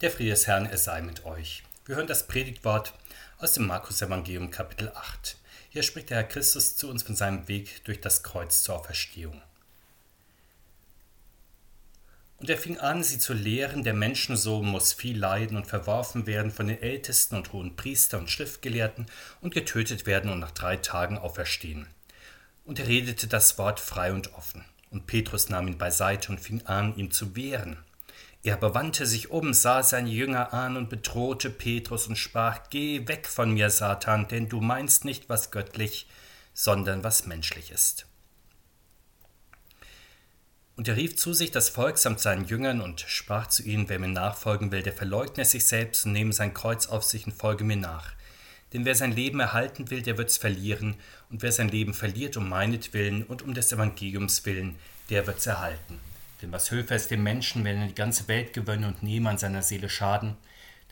Der Friede des Herrn, er sei mit euch. Wir hören das Predigtwort aus dem Markus-Evangelium, Kapitel 8. Hier spricht der Herr Christus zu uns von seinem Weg durch das Kreuz zur Auferstehung. Und er fing an, sie zu lehren, der Menschensohn muss viel leiden und verworfen werden von den Ältesten und hohen Priester und Schriftgelehrten und getötet werden und nach drei Tagen auferstehen. Und er redete das Wort frei und offen. Und Petrus nahm ihn beiseite und fing an, ihm zu wehren. Er aber wandte sich um, sah seine Jünger an und bedrohte Petrus und sprach, Geh weg von mir, Satan, denn du meinst nicht, was göttlich, sondern was menschlich ist. Und er rief zu sich das Volk samt seinen Jüngern und sprach zu ihnen, wer mir nachfolgen will, der verleugne sich selbst und nehme sein Kreuz auf sich und folge mir nach. Denn wer sein Leben erhalten will, der wird's verlieren, und wer sein Leben verliert um meinetwillen und um des Evangeliums willen, der wird's erhalten. Denn was höfer ist dem Menschen, wenn er die ganze Welt gewönne und an seiner Seele Schaden?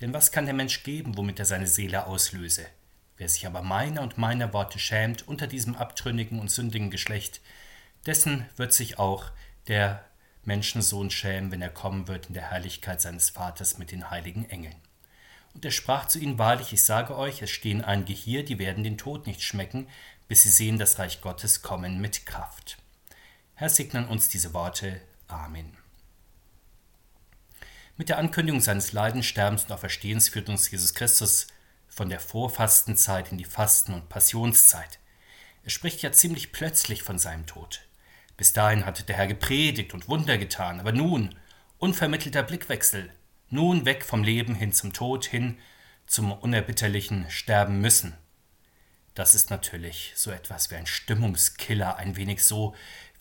Denn was kann der Mensch geben, womit er seine Seele auslöse? Wer sich aber meiner und meiner Worte schämt unter diesem abtrünnigen und sündigen Geschlecht, dessen wird sich auch der Menschensohn schämen, wenn er kommen wird in der Herrlichkeit seines Vaters mit den heiligen Engeln. Und er sprach zu ihnen wahrlich, ich sage euch, es stehen einige hier, die werden den Tod nicht schmecken, bis sie sehen das Reich Gottes kommen mit Kraft. Herr, segnen uns diese Worte Amen. Mit der Ankündigung seines Leidens, Sterbens und Auferstehens führt uns Jesus Christus von der Vorfastenzeit in die Fasten- und Passionszeit. Er spricht ja ziemlich plötzlich von seinem Tod. Bis dahin hatte der Herr gepredigt und Wunder getan, aber nun unvermittelter Blickwechsel, nun weg vom Leben hin zum Tod, hin zum unerbitterlichen Sterben müssen. Das ist natürlich so etwas wie ein Stimmungskiller, ein wenig so,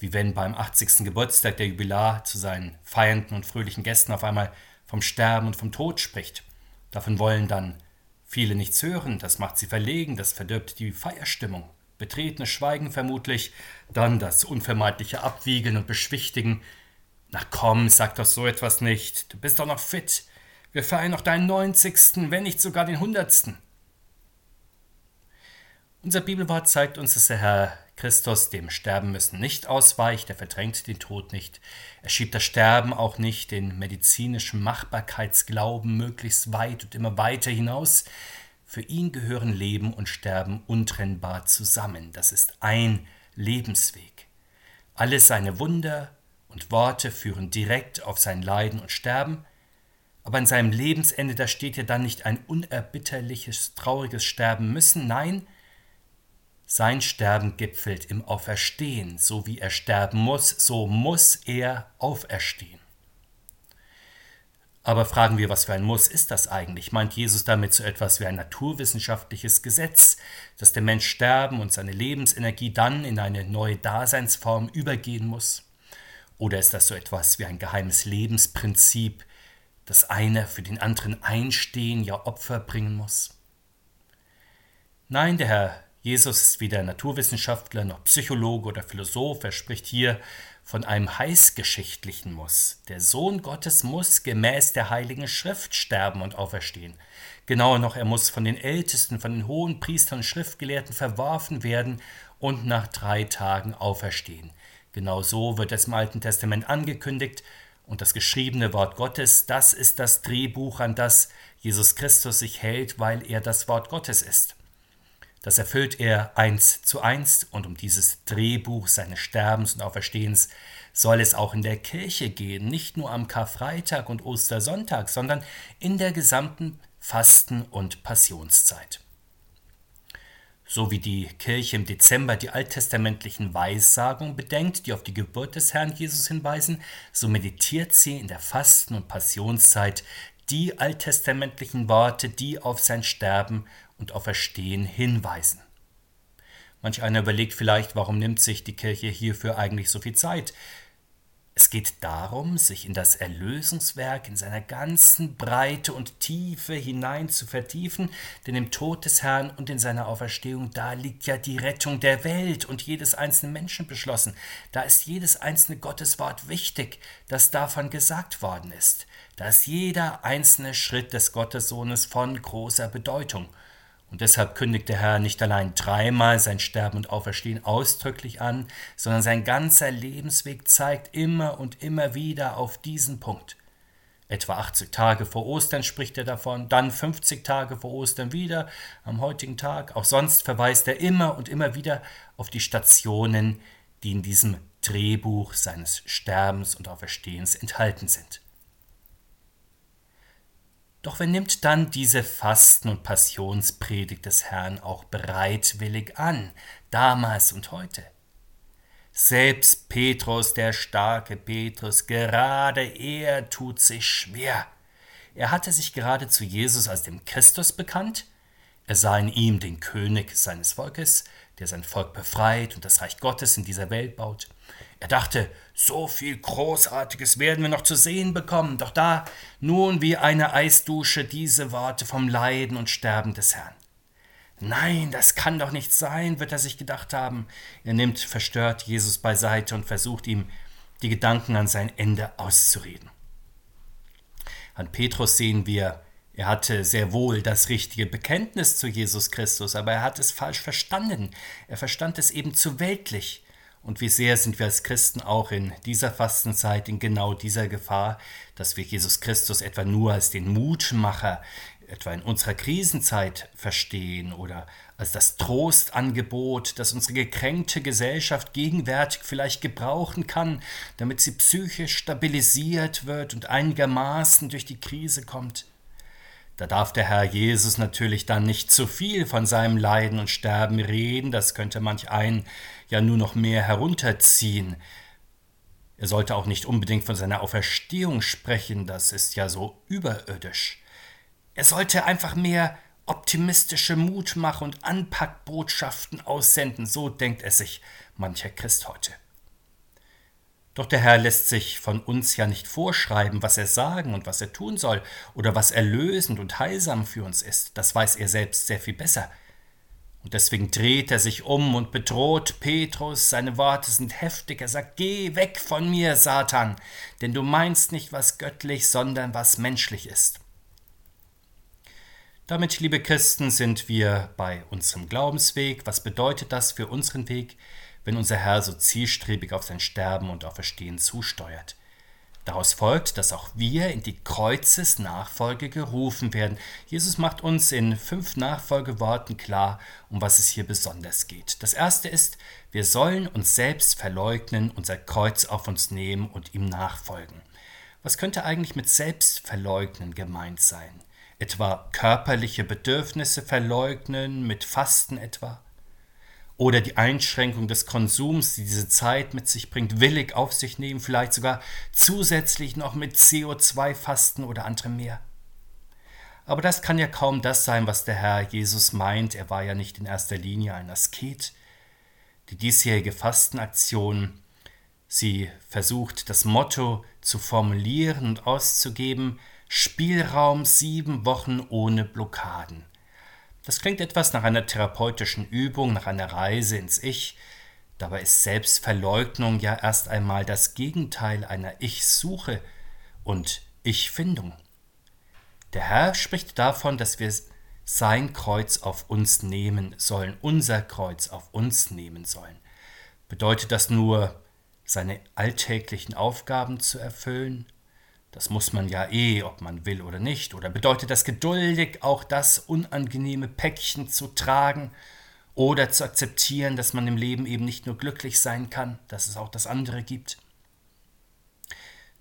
wie wenn beim 80. Geburtstag der Jubilar zu seinen feiernden und fröhlichen Gästen auf einmal vom Sterben und vom Tod spricht. Davon wollen dann viele nichts hören, das macht sie verlegen, das verdirbt die Feierstimmung. Betretenes Schweigen vermutlich, dann das unvermeidliche Abwiegeln und Beschwichtigen. Na komm, sag doch so etwas nicht, du bist doch noch fit. Wir feiern noch deinen neunzigsten, wenn nicht sogar den hundertsten. Unser Bibelwort zeigt uns, dass der Herr Christus dem Sterben müssen nicht ausweicht, er verdrängt den Tod nicht, er schiebt das Sterben auch nicht den medizinischen Machbarkeitsglauben möglichst weit und immer weiter hinaus. Für ihn gehören Leben und Sterben untrennbar zusammen. Das ist ein Lebensweg. Alle seine Wunder und Worte führen direkt auf sein Leiden und Sterben, aber in seinem Lebensende, da steht ja dann nicht ein unerbitterliches, trauriges Sterben müssen, nein, sein Sterben gipfelt im Auferstehen, so wie er sterben muss, so muss er auferstehen. Aber fragen wir, was für ein Muss ist das eigentlich? Meint Jesus damit so etwas wie ein naturwissenschaftliches Gesetz, dass der Mensch sterben und seine Lebensenergie dann in eine neue Daseinsform übergehen muss? Oder ist das so etwas wie ein geheimes Lebensprinzip, dass einer für den anderen einstehen, ja Opfer bringen muss? Nein, der Herr Jesus ist weder Naturwissenschaftler noch Psychologe oder Philosoph. Er spricht hier von einem heißgeschichtlichen Muss. Der Sohn Gottes muss gemäß der Heiligen Schrift sterben und auferstehen. Genauer noch, er muss von den Ältesten, von den hohen Priestern und Schriftgelehrten verworfen werden und nach drei Tagen auferstehen. Genau so wird es im Alten Testament angekündigt und das geschriebene Wort Gottes, das ist das Drehbuch, an das Jesus Christus sich hält, weil er das Wort Gottes ist. Das erfüllt er eins zu eins und um dieses Drehbuch seines Sterbens und Auferstehens soll es auch in der Kirche gehen, nicht nur am Karfreitag und Ostersonntag, sondern in der gesamten Fasten- und Passionszeit. So wie die Kirche im Dezember die alttestamentlichen Weissagungen bedenkt, die auf die Geburt des Herrn Jesus hinweisen, so meditiert sie in der Fasten- und Passionszeit die alttestamentlichen Worte, die auf sein Sterben und Auferstehen hinweisen. Manch einer überlegt vielleicht, warum nimmt sich die Kirche hierfür eigentlich so viel Zeit? Es geht darum, sich in das Erlösungswerk in seiner ganzen Breite und Tiefe hinein zu vertiefen, denn im Tod des Herrn und in seiner Auferstehung, da liegt ja die Rettung der Welt und jedes einzelnen Menschen beschlossen. Da ist jedes einzelne Gotteswort wichtig, das davon gesagt worden ist. Da ist jeder einzelne Schritt des Gottessohnes von großer Bedeutung. Und deshalb kündigt der Herr nicht allein dreimal sein Sterben und Auferstehen ausdrücklich an, sondern sein ganzer Lebensweg zeigt immer und immer wieder auf diesen Punkt. Etwa 80 Tage vor Ostern spricht er davon, dann 50 Tage vor Ostern wieder, am heutigen Tag. Auch sonst verweist er immer und immer wieder auf die Stationen, die in diesem Drehbuch seines Sterbens und Auferstehens enthalten sind. Doch wer nimmt dann diese Fasten- und Passionspredigt des Herrn auch bereitwillig an, damals und heute? Selbst Petrus, der starke Petrus, gerade er tut sich schwer. Er hatte sich gerade zu Jesus als dem Christus bekannt, er sah in ihm den König seines Volkes, der sein Volk befreit und das Reich Gottes in dieser Welt baut. Er dachte, so viel Großartiges werden wir noch zu sehen bekommen, doch da nun wie eine Eisdusche diese Worte vom Leiden und Sterben des Herrn. Nein, das kann doch nicht sein, wird er sich gedacht haben. Er nimmt verstört Jesus beiseite und versucht ihm die Gedanken an sein Ende auszureden. An Petrus sehen wir, er hatte sehr wohl das richtige Bekenntnis zu Jesus Christus, aber er hat es falsch verstanden. Er verstand es eben zu weltlich. Und wie sehr sind wir als Christen auch in dieser Fastenzeit in genau dieser Gefahr, dass wir Jesus Christus etwa nur als den Mutmacher, etwa in unserer Krisenzeit verstehen oder als das Trostangebot, das unsere gekränkte Gesellschaft gegenwärtig vielleicht gebrauchen kann, damit sie psychisch stabilisiert wird und einigermaßen durch die Krise kommt. Da darf der Herr Jesus natürlich dann nicht zu viel von seinem Leiden und Sterben reden, das könnte manch einen ja nur noch mehr herunterziehen. Er sollte auch nicht unbedingt von seiner Auferstehung sprechen, das ist ja so überirdisch. Er sollte einfach mehr optimistische Mutmach- und Anpackbotschaften aussenden, so denkt es sich mancher Christ heute. Doch der Herr lässt sich von uns ja nicht vorschreiben, was er sagen und was er tun soll oder was erlösend und heilsam für uns ist. Das weiß er selbst sehr viel besser. Und deswegen dreht er sich um und bedroht Petrus. Seine Worte sind heftig. Er sagt, Geh weg von mir, Satan, denn du meinst nicht was göttlich, sondern was menschlich ist. Damit, liebe Christen, sind wir bei unserem Glaubensweg. Was bedeutet das für unseren Weg, wenn unser Herr so zielstrebig auf sein Sterben und Auferstehen zusteuert? Daraus folgt, dass auch wir in die Kreuzesnachfolge gerufen werden. Jesus macht uns in fünf Nachfolgeworten klar, um was es hier besonders geht. Das erste ist, wir sollen uns selbst verleugnen, unser Kreuz auf uns nehmen und ihm nachfolgen. Was könnte eigentlich mit Selbstverleugnen gemeint sein? etwa körperliche Bedürfnisse verleugnen, mit Fasten etwa, oder die Einschränkung des Konsums, die diese Zeit mit sich bringt, willig auf sich nehmen, vielleicht sogar zusätzlich noch mit CO2-Fasten oder anderem mehr. Aber das kann ja kaum das sein, was der Herr Jesus meint. Er war ja nicht in erster Linie ein Asket. Die diesjährige Fastenaktion, sie versucht das Motto zu formulieren und auszugeben, Spielraum sieben Wochen ohne Blockaden. Das klingt etwas nach einer therapeutischen Übung, nach einer Reise ins Ich. Dabei ist Selbstverleugnung ja erst einmal das Gegenteil einer Ich-Suche und Ich-Findung. Der Herr spricht davon, dass wir sein Kreuz auf uns nehmen sollen, unser Kreuz auf uns nehmen sollen. Bedeutet das nur, seine alltäglichen Aufgaben zu erfüllen? Das muss man ja eh, ob man will oder nicht. Oder bedeutet das geduldig auch das unangenehme Päckchen zu tragen oder zu akzeptieren, dass man im Leben eben nicht nur glücklich sein kann, dass es auch das andere gibt?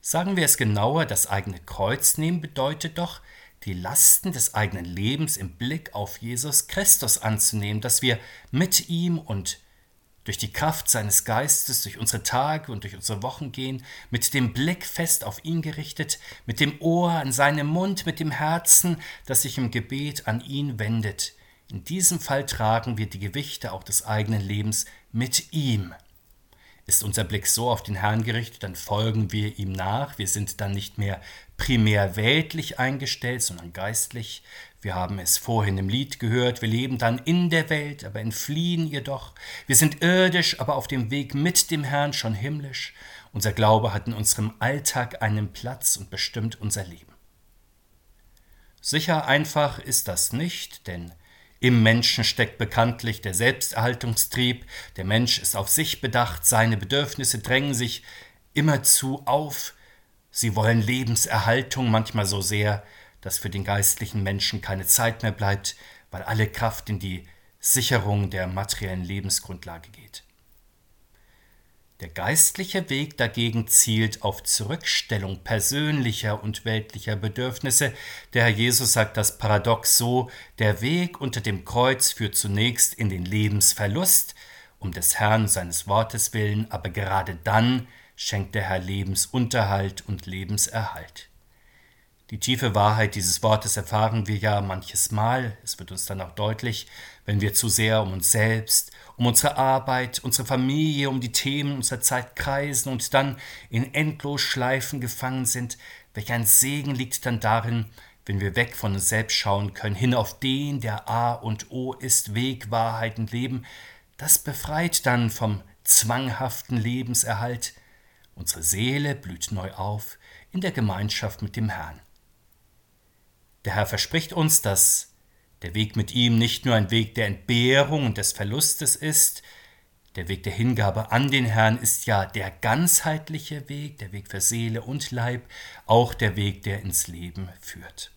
Sagen wir es genauer, das eigene Kreuz nehmen bedeutet doch, die Lasten des eigenen Lebens im Blick auf Jesus Christus anzunehmen, dass wir mit ihm und durch die Kraft seines Geistes durch unsere Tage und durch unsere Wochen gehen, mit dem Blick fest auf ihn gerichtet, mit dem Ohr an seinem Mund, mit dem Herzen, das sich im Gebet an ihn wendet. In diesem Fall tragen wir die Gewichte auch des eigenen Lebens mit ihm. Ist unser Blick so auf den Herrn gerichtet, dann folgen wir ihm nach. Wir sind dann nicht mehr primär weltlich eingestellt, sondern geistlich. Wir haben es vorhin im Lied gehört, wir leben dann in der Welt, aber entfliehen ihr doch. Wir sind irdisch, aber auf dem Weg mit dem Herrn schon himmlisch. Unser Glaube hat in unserem Alltag einen Platz und bestimmt unser Leben. Sicher einfach ist das nicht, denn im Menschen steckt bekanntlich der Selbsterhaltungstrieb, der Mensch ist auf sich bedacht, seine Bedürfnisse drängen sich immerzu auf, Sie wollen Lebenserhaltung manchmal so sehr, dass für den geistlichen Menschen keine Zeit mehr bleibt, weil alle Kraft in die Sicherung der materiellen Lebensgrundlage geht. Der geistliche Weg dagegen zielt auf Zurückstellung persönlicher und weltlicher Bedürfnisse. Der Herr Jesus sagt das paradox so, der Weg unter dem Kreuz führt zunächst in den Lebensverlust, um des Herrn seines Wortes willen, aber gerade dann schenkt der Herr Lebensunterhalt und Lebenserhalt. Die tiefe Wahrheit dieses Wortes erfahren wir ja manches Mal, es wird uns dann auch deutlich, wenn wir zu sehr um uns selbst, um unsere Arbeit, unsere Familie, um die Themen unserer Zeit kreisen und dann in endlos Schleifen gefangen sind. Welch ein Segen liegt dann darin, wenn wir weg von uns selbst schauen können, hin auf den, der A und O ist, Weg, Wahrheit und Leben. Das befreit dann vom zwanghaften Lebenserhalt. Unsere Seele blüht neu auf in der Gemeinschaft mit dem Herrn. Der Herr verspricht uns, dass der Weg mit ihm nicht nur ein Weg der Entbehrung und des Verlustes ist, der Weg der Hingabe an den Herrn ist ja der ganzheitliche Weg, der Weg für Seele und Leib, auch der Weg, der ins Leben führt.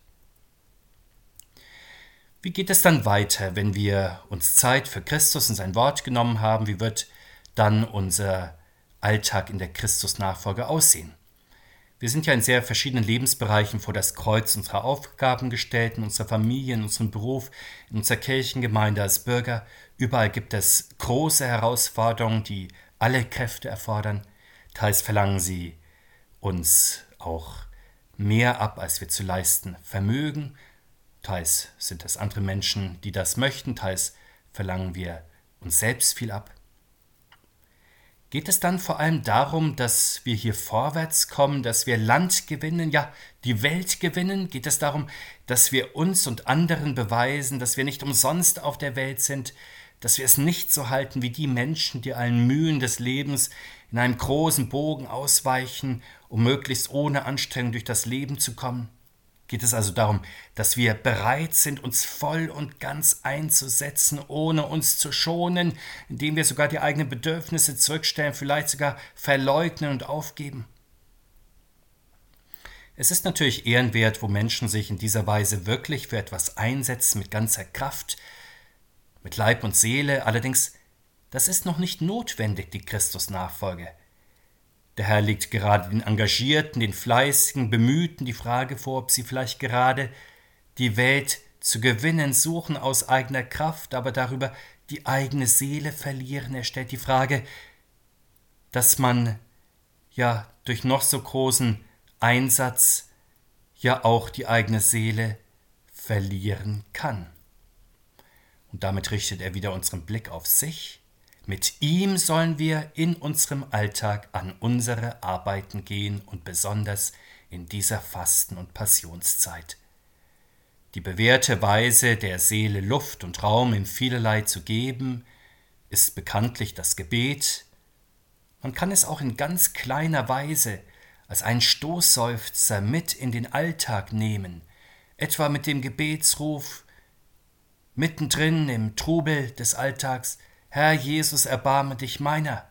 Wie geht es dann weiter, wenn wir uns Zeit für Christus und sein Wort genommen haben? Wie wird dann unser Alltag in der Christusnachfolge aussehen? Wir sind ja in sehr verschiedenen Lebensbereichen vor das Kreuz unserer Aufgaben gestellt, in unserer Familie, in unserem Beruf, in unserer Kirchengemeinde als Bürger. Überall gibt es große Herausforderungen, die alle Kräfte erfordern. Teils verlangen sie uns auch mehr ab, als wir zu leisten vermögen. Teils sind es andere Menschen, die das möchten. Teils verlangen wir uns selbst viel ab. Geht es dann vor allem darum, dass wir hier vorwärts kommen, dass wir Land gewinnen, ja, die Welt gewinnen? Geht es darum, dass wir uns und anderen beweisen, dass wir nicht umsonst auf der Welt sind, dass wir es nicht so halten wie die Menschen, die allen Mühen des Lebens in einem großen Bogen ausweichen, um möglichst ohne Anstrengung durch das Leben zu kommen? Geht es also darum, dass wir bereit sind, uns voll und ganz einzusetzen, ohne uns zu schonen, indem wir sogar die eigenen Bedürfnisse zurückstellen, vielleicht sogar verleugnen und aufgeben. Es ist natürlich ehrenwert, wo Menschen sich in dieser Weise wirklich für etwas einsetzen mit ganzer Kraft, mit Leib und Seele, allerdings das ist noch nicht notwendig, die Christusnachfolge. Der Herr legt gerade den Engagierten, den Fleißigen, Bemühten die Frage vor, ob sie vielleicht gerade die Welt zu gewinnen suchen aus eigener Kraft, aber darüber die eigene Seele verlieren. Er stellt die Frage, dass man ja durch noch so großen Einsatz ja auch die eigene Seele verlieren kann. Und damit richtet er wieder unseren Blick auf sich mit ihm sollen wir in unserem Alltag an unsere Arbeiten gehen und besonders in dieser Fasten- und Passionszeit. Die bewährte Weise, der Seele Luft und Raum im Vielerlei zu geben, ist bekanntlich das Gebet. Man kann es auch in ganz kleiner Weise als einen Stoßseufzer mit in den Alltag nehmen, etwa mit dem Gebetsruf mittendrin im Trubel des Alltags Herr Jesus, erbarme dich meiner.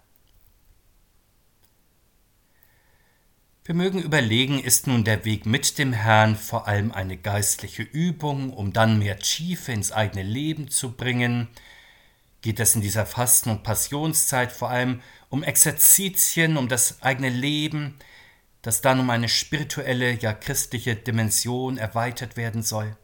Wir mögen überlegen, ist nun der Weg mit dem Herrn vor allem eine geistliche Übung, um dann mehr Tiefe ins eigene Leben zu bringen? Geht es in dieser Fasten- und Passionszeit vor allem um Exerzitien, um das eigene Leben, das dann um eine spirituelle, ja christliche Dimension erweitert werden soll?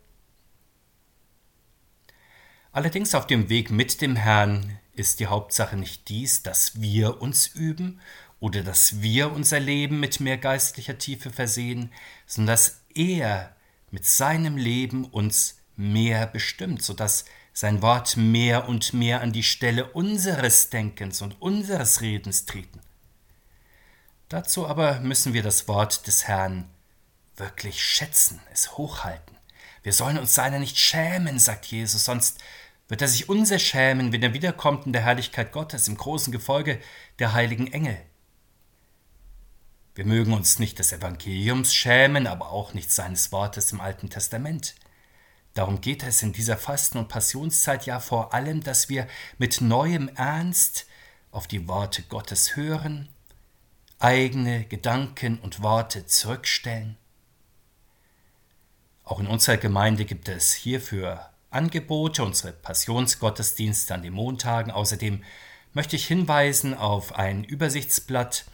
Allerdings auf dem Weg mit dem Herrn ist die Hauptsache nicht dies, dass wir uns üben oder dass wir unser Leben mit mehr geistlicher Tiefe versehen, sondern dass er mit seinem Leben uns mehr bestimmt, so dass sein Wort mehr und mehr an die Stelle unseres Denkens und unseres Redens treten. Dazu aber müssen wir das Wort des Herrn wirklich schätzen, es hochhalten. Wir sollen uns seiner nicht schämen, sagt Jesus, sonst wird er sich unser schämen, wenn er wiederkommt in der Herrlichkeit Gottes im großen Gefolge der heiligen Engel. Wir mögen uns nicht des Evangeliums schämen, aber auch nicht seines Wortes im Alten Testament. Darum geht es in dieser Fasten- und Passionszeit ja vor allem, dass wir mit neuem Ernst auf die Worte Gottes hören, eigene Gedanken und Worte zurückstellen? Auch in unserer Gemeinde gibt es hierfür Angebote, unsere Passionsgottesdienste an den Montagen. Außerdem möchte ich hinweisen auf ein Übersichtsblatt,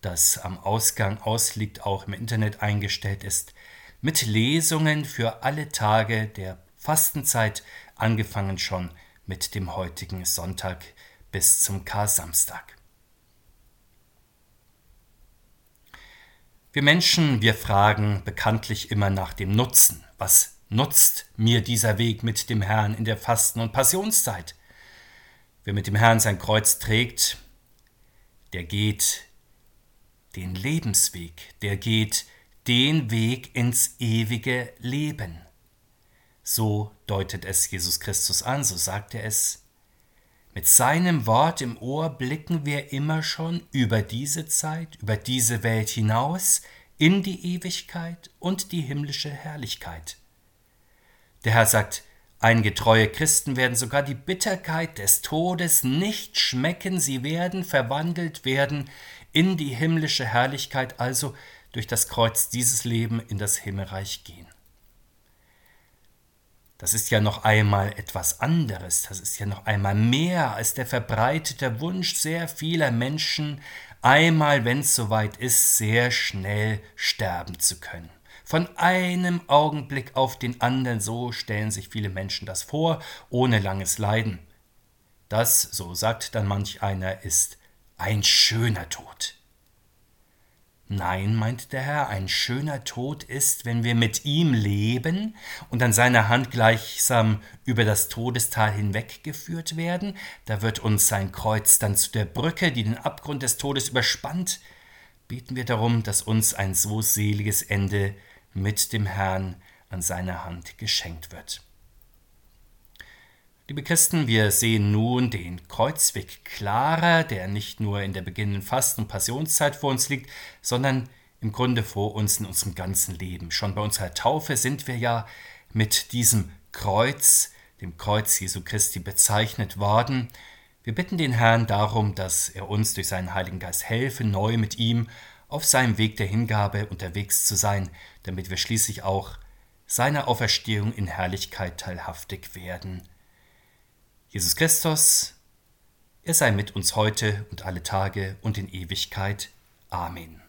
das am Ausgang ausliegt, auch im Internet eingestellt ist, mit Lesungen für alle Tage der Fastenzeit, angefangen schon mit dem heutigen Sonntag bis zum Kar-Samstag. Wir Menschen, wir fragen bekanntlich immer nach dem Nutzen. Was nutzt mir dieser Weg mit dem Herrn in der Fasten- und Passionszeit? Wer mit dem Herrn sein Kreuz trägt, der geht den Lebensweg, der geht den Weg ins ewige Leben. So deutet es Jesus Christus an, so sagt er es. Mit seinem Wort im Ohr blicken wir immer schon über diese Zeit, über diese Welt hinaus, in die Ewigkeit und die himmlische Herrlichkeit. Der Herr sagt, einige treue Christen werden sogar die Bitterkeit des Todes nicht schmecken, sie werden verwandelt werden in die himmlische Herrlichkeit, also durch das Kreuz dieses Leben in das Himmelreich gehen. Das ist ja noch einmal etwas anderes, das ist ja noch einmal mehr als der verbreitete Wunsch sehr vieler Menschen, einmal, wenn es soweit ist, sehr schnell sterben zu können. Von einem Augenblick auf den anderen, so stellen sich viele Menschen das vor, ohne langes Leiden. Das, so sagt dann manch einer, ist ein schöner Tod. Nein, meint der Herr, ein schöner Tod ist, wenn wir mit ihm leben und an seiner Hand gleichsam über das Todestal hinweggeführt werden, da wird uns sein Kreuz dann zu der Brücke, die den Abgrund des Todes überspannt. Beten wir darum, dass uns ein so seliges Ende mit dem Herrn an seiner Hand geschenkt wird. Liebe Christen, wir sehen nun den Kreuzweg klarer, der nicht nur in der beginnenden Fasten- und Passionszeit vor uns liegt, sondern im Grunde vor uns in unserem ganzen Leben. Schon bei unserer Taufe sind wir ja mit diesem Kreuz, dem Kreuz Jesu Christi, bezeichnet worden. Wir bitten den Herrn darum, dass er uns durch seinen Heiligen Geist helfe, neu mit ihm auf seinem Weg der Hingabe unterwegs zu sein, damit wir schließlich auch seiner Auferstehung in Herrlichkeit teilhaftig werden. Jesus Christus, er sei mit uns heute und alle Tage und in Ewigkeit. Amen.